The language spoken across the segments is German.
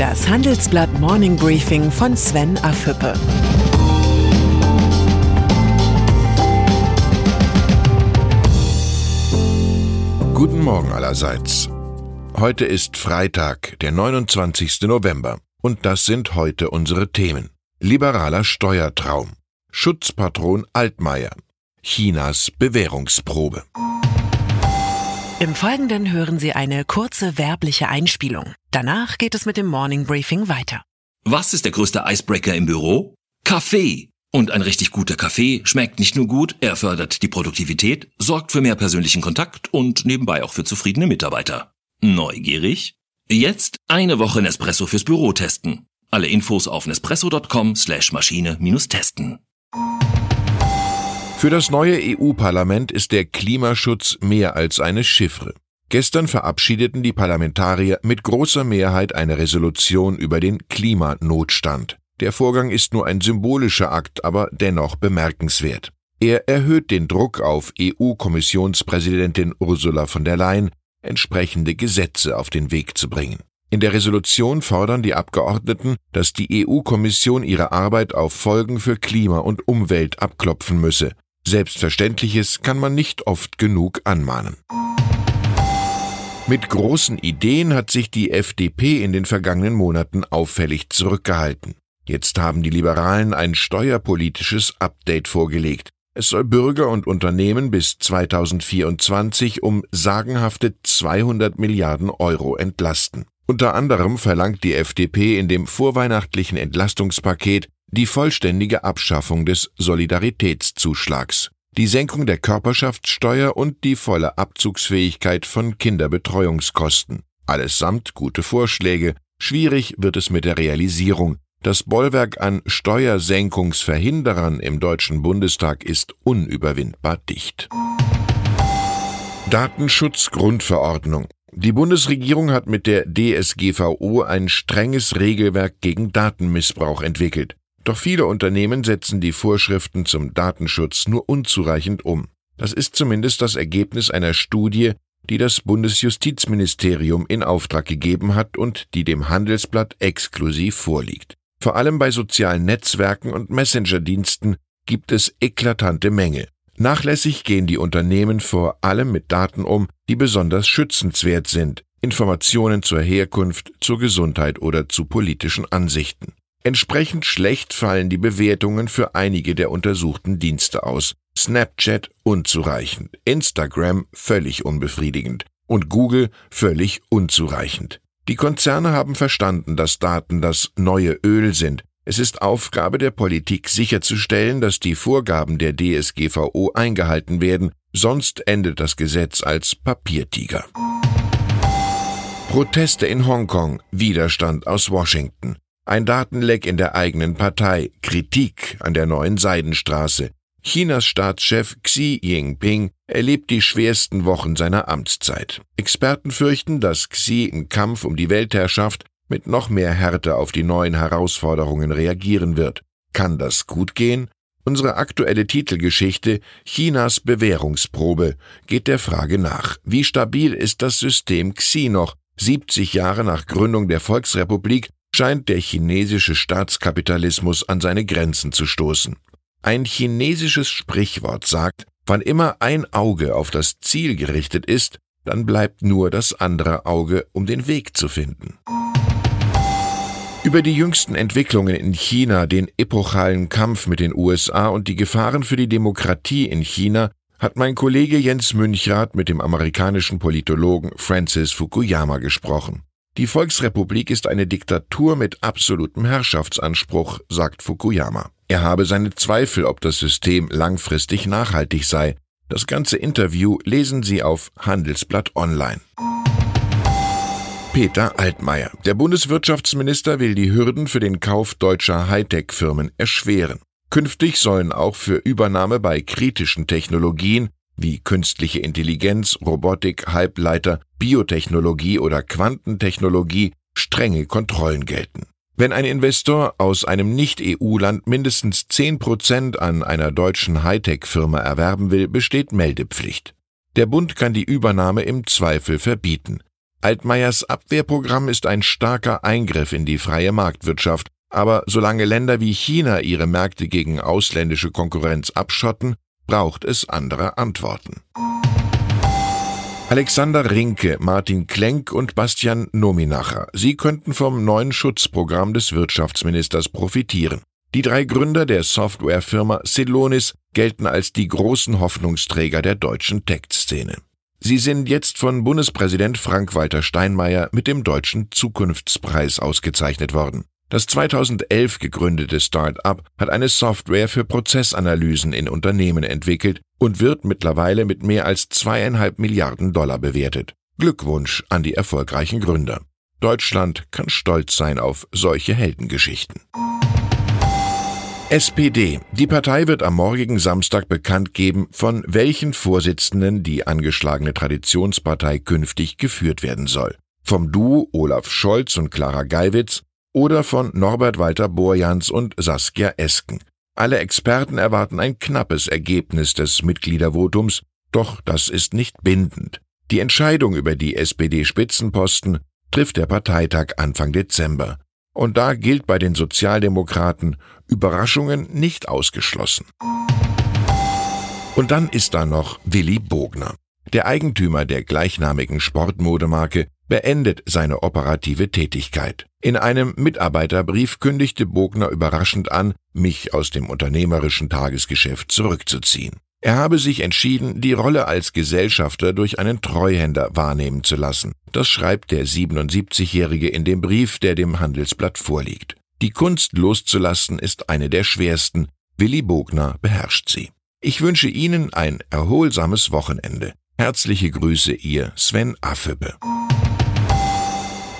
Das Handelsblatt Morning Briefing von Sven Afüppe. Guten Morgen allerseits. Heute ist Freitag, der 29. November. Und das sind heute unsere Themen. Liberaler Steuertraum. Schutzpatron Altmaier. Chinas Bewährungsprobe. Im Folgenden hören Sie eine kurze werbliche Einspielung. Danach geht es mit dem Morning Briefing weiter. Was ist der größte Icebreaker im Büro? Kaffee. Und ein richtig guter Kaffee schmeckt nicht nur gut, er fördert die Produktivität, sorgt für mehr persönlichen Kontakt und nebenbei auch für zufriedene Mitarbeiter. Neugierig? Jetzt eine Woche Nespresso fürs Büro testen. Alle Infos auf nespresso.com slash Maschine-testen. Für das neue EU-Parlament ist der Klimaschutz mehr als eine Chiffre. Gestern verabschiedeten die Parlamentarier mit großer Mehrheit eine Resolution über den Klimanotstand. Der Vorgang ist nur ein symbolischer Akt, aber dennoch bemerkenswert. Er erhöht den Druck auf EU-Kommissionspräsidentin Ursula von der Leyen, entsprechende Gesetze auf den Weg zu bringen. In der Resolution fordern die Abgeordneten, dass die EU-Kommission ihre Arbeit auf Folgen für Klima und Umwelt abklopfen müsse. Selbstverständliches kann man nicht oft genug anmahnen. Mit großen Ideen hat sich die FDP in den vergangenen Monaten auffällig zurückgehalten. Jetzt haben die Liberalen ein steuerpolitisches Update vorgelegt. Es soll Bürger und Unternehmen bis 2024 um sagenhafte 200 Milliarden Euro entlasten. Unter anderem verlangt die FDP in dem vorweihnachtlichen Entlastungspaket die vollständige Abschaffung des Solidaritätszuschlags, die Senkung der Körperschaftssteuer und die volle Abzugsfähigkeit von Kinderbetreuungskosten. Allesamt gute Vorschläge, schwierig wird es mit der Realisierung. Das Bollwerk an Steuersenkungsverhinderern im Deutschen Bundestag ist unüberwindbar dicht. Datenschutzgrundverordnung. Die Bundesregierung hat mit der DSGVO ein strenges Regelwerk gegen Datenmissbrauch entwickelt. Doch viele Unternehmen setzen die Vorschriften zum Datenschutz nur unzureichend um. Das ist zumindest das Ergebnis einer Studie, die das Bundesjustizministerium in Auftrag gegeben hat und die dem Handelsblatt exklusiv vorliegt. Vor allem bei sozialen Netzwerken und Messenger-Diensten gibt es eklatante Mängel. Nachlässig gehen die Unternehmen vor allem mit Daten um, die besonders schützenswert sind, Informationen zur Herkunft, zur Gesundheit oder zu politischen Ansichten. Entsprechend schlecht fallen die Bewertungen für einige der untersuchten Dienste aus. Snapchat unzureichend, Instagram völlig unbefriedigend und Google völlig unzureichend. Die Konzerne haben verstanden, dass Daten das neue Öl sind. Es ist Aufgabe der Politik sicherzustellen, dass die Vorgaben der DSGVO eingehalten werden, sonst endet das Gesetz als Papiertiger. Proteste in Hongkong, Widerstand aus Washington. Ein Datenleck in der eigenen Partei, Kritik an der neuen Seidenstraße. Chinas Staatschef Xi Jinping erlebt die schwersten Wochen seiner Amtszeit. Experten fürchten, dass Xi im Kampf um die Weltherrschaft mit noch mehr Härte auf die neuen Herausforderungen reagieren wird. Kann das gut gehen? Unsere aktuelle Titelgeschichte Chinas Bewährungsprobe geht der Frage nach, wie stabil ist das System Xi noch, 70 Jahre nach Gründung der Volksrepublik scheint der chinesische Staatskapitalismus an seine Grenzen zu stoßen. Ein chinesisches Sprichwort sagt, wann immer ein Auge auf das Ziel gerichtet ist, dann bleibt nur das andere Auge, um den Weg zu finden. Über die jüngsten Entwicklungen in China, den epochalen Kampf mit den USA und die Gefahren für die Demokratie in China hat mein Kollege Jens Münchrath mit dem amerikanischen Politologen Francis Fukuyama gesprochen. Die Volksrepublik ist eine Diktatur mit absolutem Herrschaftsanspruch, sagt Fukuyama. Er habe seine Zweifel, ob das System langfristig nachhaltig sei. Das ganze Interview lesen Sie auf Handelsblatt Online. Peter Altmaier. Der Bundeswirtschaftsminister will die Hürden für den Kauf deutscher Hightech-Firmen erschweren. Künftig sollen auch für Übernahme bei kritischen Technologien wie künstliche Intelligenz, Robotik, Halbleiter, Biotechnologie oder Quantentechnologie strenge Kontrollen gelten. Wenn ein Investor aus einem Nicht-EU-Land mindestens 10 Prozent an einer deutschen Hightech-Firma erwerben will, besteht Meldepflicht. Der Bund kann die Übernahme im Zweifel verbieten. Altmaiers Abwehrprogramm ist ein starker Eingriff in die freie Marktwirtschaft, aber solange Länder wie China ihre Märkte gegen ausländische Konkurrenz abschotten, braucht es andere Antworten. Alexander Rinke, Martin Klenk und Bastian Nominacher. Sie könnten vom neuen Schutzprogramm des Wirtschaftsministers profitieren. Die drei Gründer der Softwarefirma Celonis gelten als die großen Hoffnungsträger der deutschen Tech-Szene. Sie sind jetzt von Bundespräsident Frank-Walter Steinmeier mit dem Deutschen Zukunftspreis ausgezeichnet worden. Das 2011 gegründete Start-up hat eine Software für Prozessanalysen in Unternehmen entwickelt und wird mittlerweile mit mehr als zweieinhalb Milliarden Dollar bewertet. Glückwunsch an die erfolgreichen Gründer. Deutschland kann stolz sein auf solche Heldengeschichten. SPD. Die Partei wird am morgigen Samstag bekannt geben, von welchen Vorsitzenden die angeschlagene Traditionspartei künftig geführt werden soll. Vom Duo Olaf Scholz und Clara Geiwitz oder von Norbert Walter Borjans und Saskia Esken. Alle Experten erwarten ein knappes Ergebnis des Mitgliedervotums, doch das ist nicht bindend. Die Entscheidung über die SPD-Spitzenposten trifft der Parteitag Anfang Dezember. Und da gilt bei den Sozialdemokraten Überraschungen nicht ausgeschlossen. Und dann ist da noch Willi Bogner. Der Eigentümer der gleichnamigen Sportmodemarke beendet seine operative Tätigkeit. In einem Mitarbeiterbrief kündigte Bogner überraschend an, mich aus dem unternehmerischen Tagesgeschäft zurückzuziehen. Er habe sich entschieden, die Rolle als Gesellschafter durch einen Treuhänder wahrnehmen zu lassen. Das schreibt der 77-Jährige in dem Brief, der dem Handelsblatt vorliegt. Die Kunst loszulassen ist eine der schwersten. Willi Bogner beherrscht sie. Ich wünsche Ihnen ein erholsames Wochenende. Herzliche Grüße, Ihr Sven Affebe.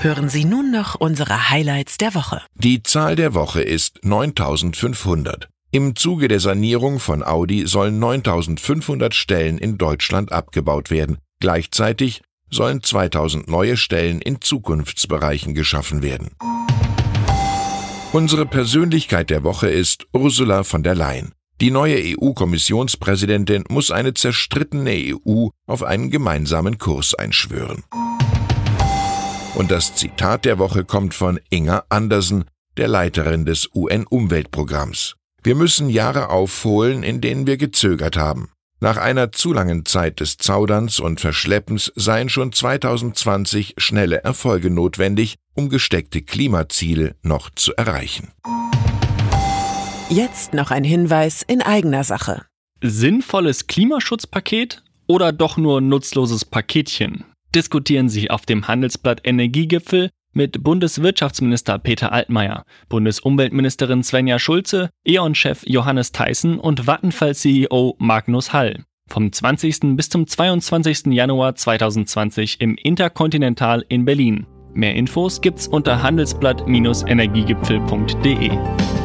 Hören Sie nun noch unsere Highlights der Woche. Die Zahl der Woche ist 9500. Im Zuge der Sanierung von Audi sollen 9500 Stellen in Deutschland abgebaut werden. Gleichzeitig sollen 2000 neue Stellen in Zukunftsbereichen geschaffen werden. Unsere Persönlichkeit der Woche ist Ursula von der Leyen. Die neue EU-Kommissionspräsidentin muss eine zerstrittene EU auf einen gemeinsamen Kurs einschwören. Und das Zitat der Woche kommt von Inga Andersen, der Leiterin des UN-Umweltprogramms. Wir müssen Jahre aufholen, in denen wir gezögert haben. Nach einer zu langen Zeit des Zauderns und Verschleppens seien schon 2020 schnelle Erfolge notwendig, um gesteckte Klimaziele noch zu erreichen. Jetzt noch ein Hinweis in eigener Sache. Sinnvolles Klimaschutzpaket oder doch nur nutzloses Paketchen? Diskutieren Sie auf dem Handelsblatt Energiegipfel mit Bundeswirtschaftsminister Peter Altmaier, Bundesumweltministerin Svenja Schulze, E.ON-Chef Johannes Theissen und Vattenfall-CEO Magnus Hall. Vom 20. bis zum 22. Januar 2020 im Intercontinental in Berlin. Mehr Infos gibt's unter handelsblatt-energiegipfel.de.